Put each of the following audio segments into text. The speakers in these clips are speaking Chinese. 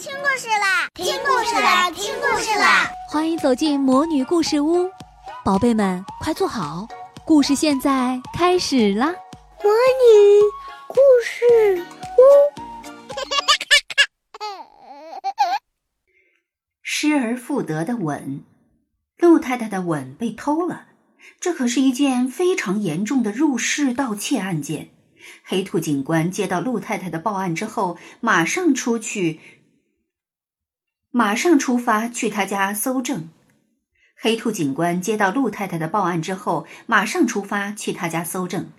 听故事啦！听故事啦！听故事啦！欢迎走进魔女故事屋，宝贝们快坐好，故事现在开始啦！魔女故事屋，失而复得的吻，陆太太的吻被偷了，这可是一件非常严重的入室盗窃案件。黑兔警官接到陆太太的报案之后，马上出去。马上出发去他家搜证。黑兔警官接到陆太太的报案之后，马上出发去他家搜证。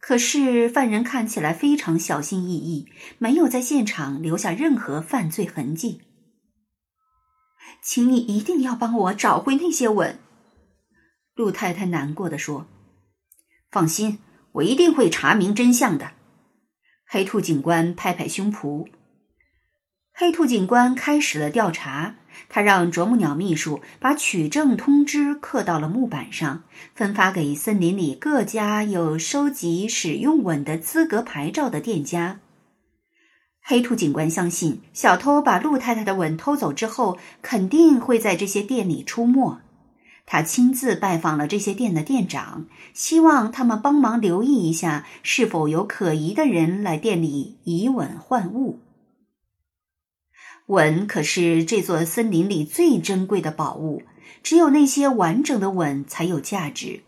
可是犯人看起来非常小心翼翼，没有在现场留下任何犯罪痕迹。请你一定要帮我找回那些吻。陆太太难过的说：“放心，我一定会查明真相的。”黑兔警官拍拍胸脯。黑兔警官开始了调查，他让啄木鸟秘书把取证通知刻到了木板上，分发给森林里各家有收集使用吻的资格牌照的店家。黑兔警官相信，小偷把陆太太的吻偷走之后，肯定会在这些店里出没。他亲自拜访了这些店的店长，希望他们帮忙留意一下，是否有可疑的人来店里以吻换物。吻可是这座森林里最珍贵的宝物，只有那些完整的吻才有价值。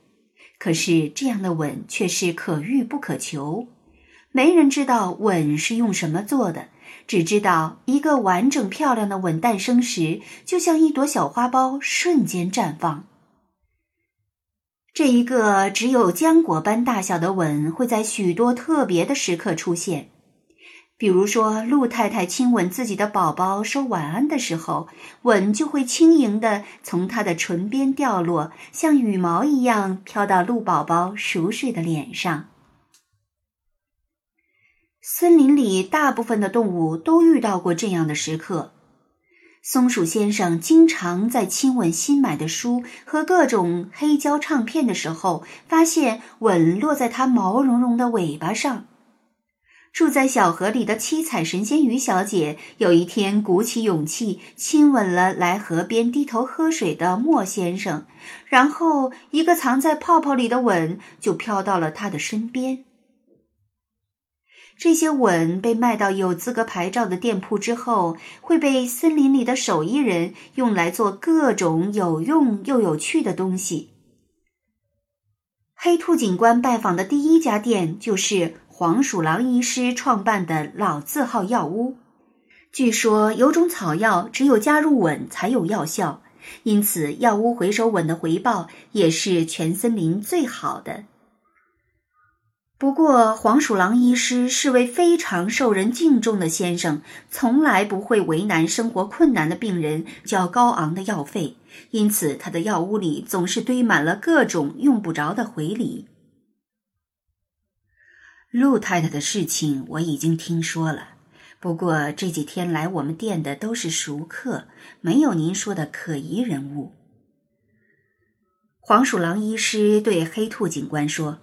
可是这样的吻却是可遇不可求，没人知道吻是用什么做的，只知道一个完整漂亮的吻诞生时，就像一朵小花苞瞬间绽放。这一个只有浆果般大小的吻，会在许多特别的时刻出现。比如说，陆太太亲吻自己的宝宝说晚安的时候，吻就会轻盈地从她的唇边掉落，像羽毛一样飘到鹿宝宝熟睡的脸上。森林里大部分的动物都遇到过这样的时刻。松鼠先生经常在亲吻新买的书和各种黑胶唱片的时候，发现吻落在它毛茸茸的尾巴上。住在小河里的七彩神仙鱼小姐有一天鼓起勇气亲吻了来河边低头喝水的莫先生，然后一个藏在泡泡里的吻就飘到了他的身边。这些吻被卖到有资格牌照的店铺之后，会被森林里的手艺人用来做各种有用又有趣的东西。黑兔警官拜访的第一家店就是。黄鼠狼医师创办的老字号药屋，据说有种草药只有加入吻才有药效，因此药屋回收吻的回报也是全森林最好的。不过，黄鼠狼医师是位非常受人敬重的先生，从来不会为难生活困难的病人交高昂的药费，因此他的药屋里总是堆满了各种用不着的回礼。陆太太的事情我已经听说了，不过这几天来我们店的都是熟客，没有您说的可疑人物。黄鼠狼医师对黑兔警官说：“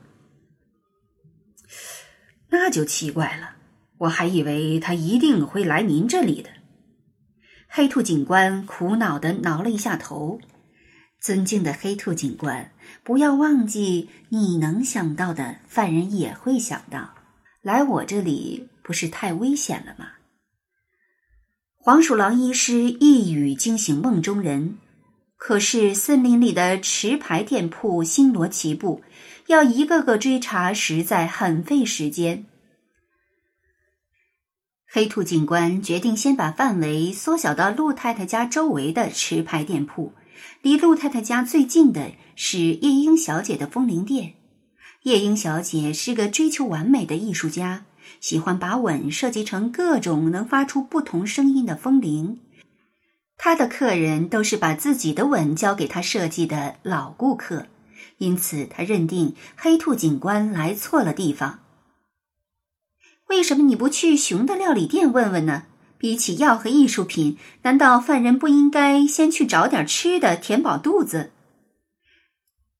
那就奇怪了，我还以为他一定会来您这里的。”黑兔警官苦恼的挠了一下头：“尊敬的黑兔警官。”不要忘记，你能想到的，犯人也会想到。来我这里不是太危险了吗？黄鼠狼医师一语惊醒梦中人。可是森林里的持牌店铺星罗棋布，要一个个追查，实在很费时间。黑兔警官决定先把范围缩小到陆太太家周围的持牌店铺。离陆太太家最近的是夜莺小姐的风铃店。夜莺小姐是个追求完美的艺术家，喜欢把吻设计成各种能发出不同声音的风铃。她的客人都是把自己的吻交给她设计的老顾客，因此她认定黑兔警官来错了地方。为什么你不去熊的料理店问问呢？比起药和艺术品，难道犯人不应该先去找点吃的填饱肚子？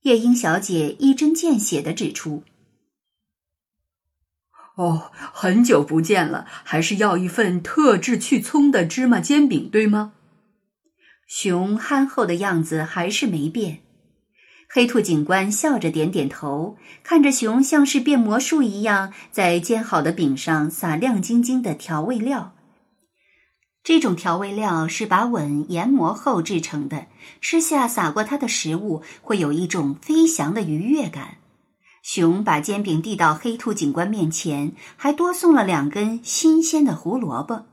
夜莺小姐一针见血的指出：“哦，很久不见了，还是要一份特制去葱的芝麻煎饼，对吗？熊憨厚的样子还是没变。黑兔警官笑着点点头，看着熊像是变魔术一样在煎好的饼上撒亮晶晶的调味料。这种调味料是把吻研磨后制成的，吃下撒过它的食物会有一种飞翔的愉悦感。熊把煎饼递到黑兔警官面前，还多送了两根新鲜的胡萝卜。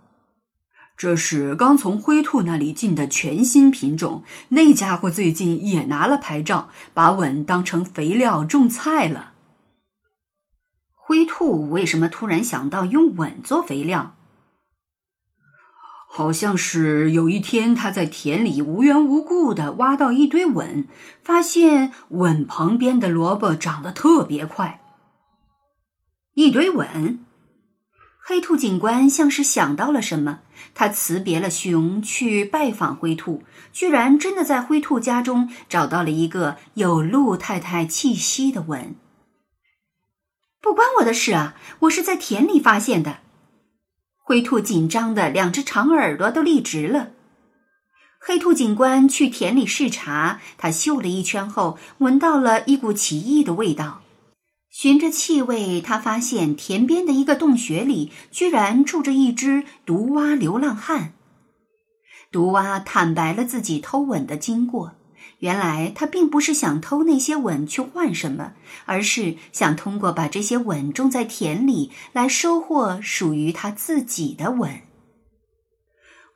这是刚从灰兔那里进的全新品种，那家伙最近也拿了牌照，把吻当成肥料种菜了。灰兔为什么突然想到用吻做肥料？好像是有一天，他在田里无缘无故的挖到一堆吻，发现吻旁边的萝卜长得特别快。一堆吻，黑兔警官像是想到了什么，他辞别了熊，去拜访灰兔，居然真的在灰兔家中找到了一个有鹿太太气息的吻。不关我的事啊，我是在田里发现的。灰兔紧张的两只长耳朵都立直了。黑兔警官去田里视察，他嗅了一圈后，闻到了一股奇异的味道。循着气味，他发现田边的一个洞穴里居然住着一只毒蛙流浪汉。毒蛙坦白了自己偷吻的经过。原来他并不是想偷那些吻去换什么，而是想通过把这些吻种在田里来收获属于他自己的吻。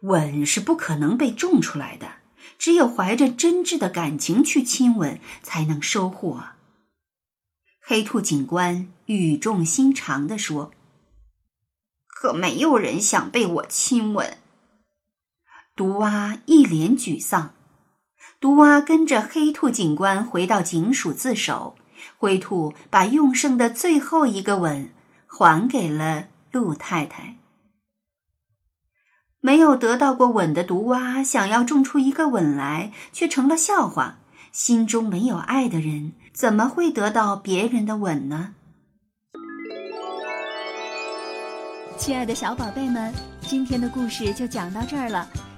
吻是不可能被种出来的，只有怀着真挚的感情去亲吻，才能收获。黑兔警官语重心长地说：“可没有人想被我亲吻。”毒蛙一脸沮丧。毒蛙跟着黑兔警官回到警署自首。灰兔把用剩的最后一个吻还给了鹿太太。没有得到过吻的毒蛙想要种出一个吻来，却成了笑话。心中没有爱的人，怎么会得到别人的吻呢？亲爱的小宝贝们，今天的故事就讲到这儿了。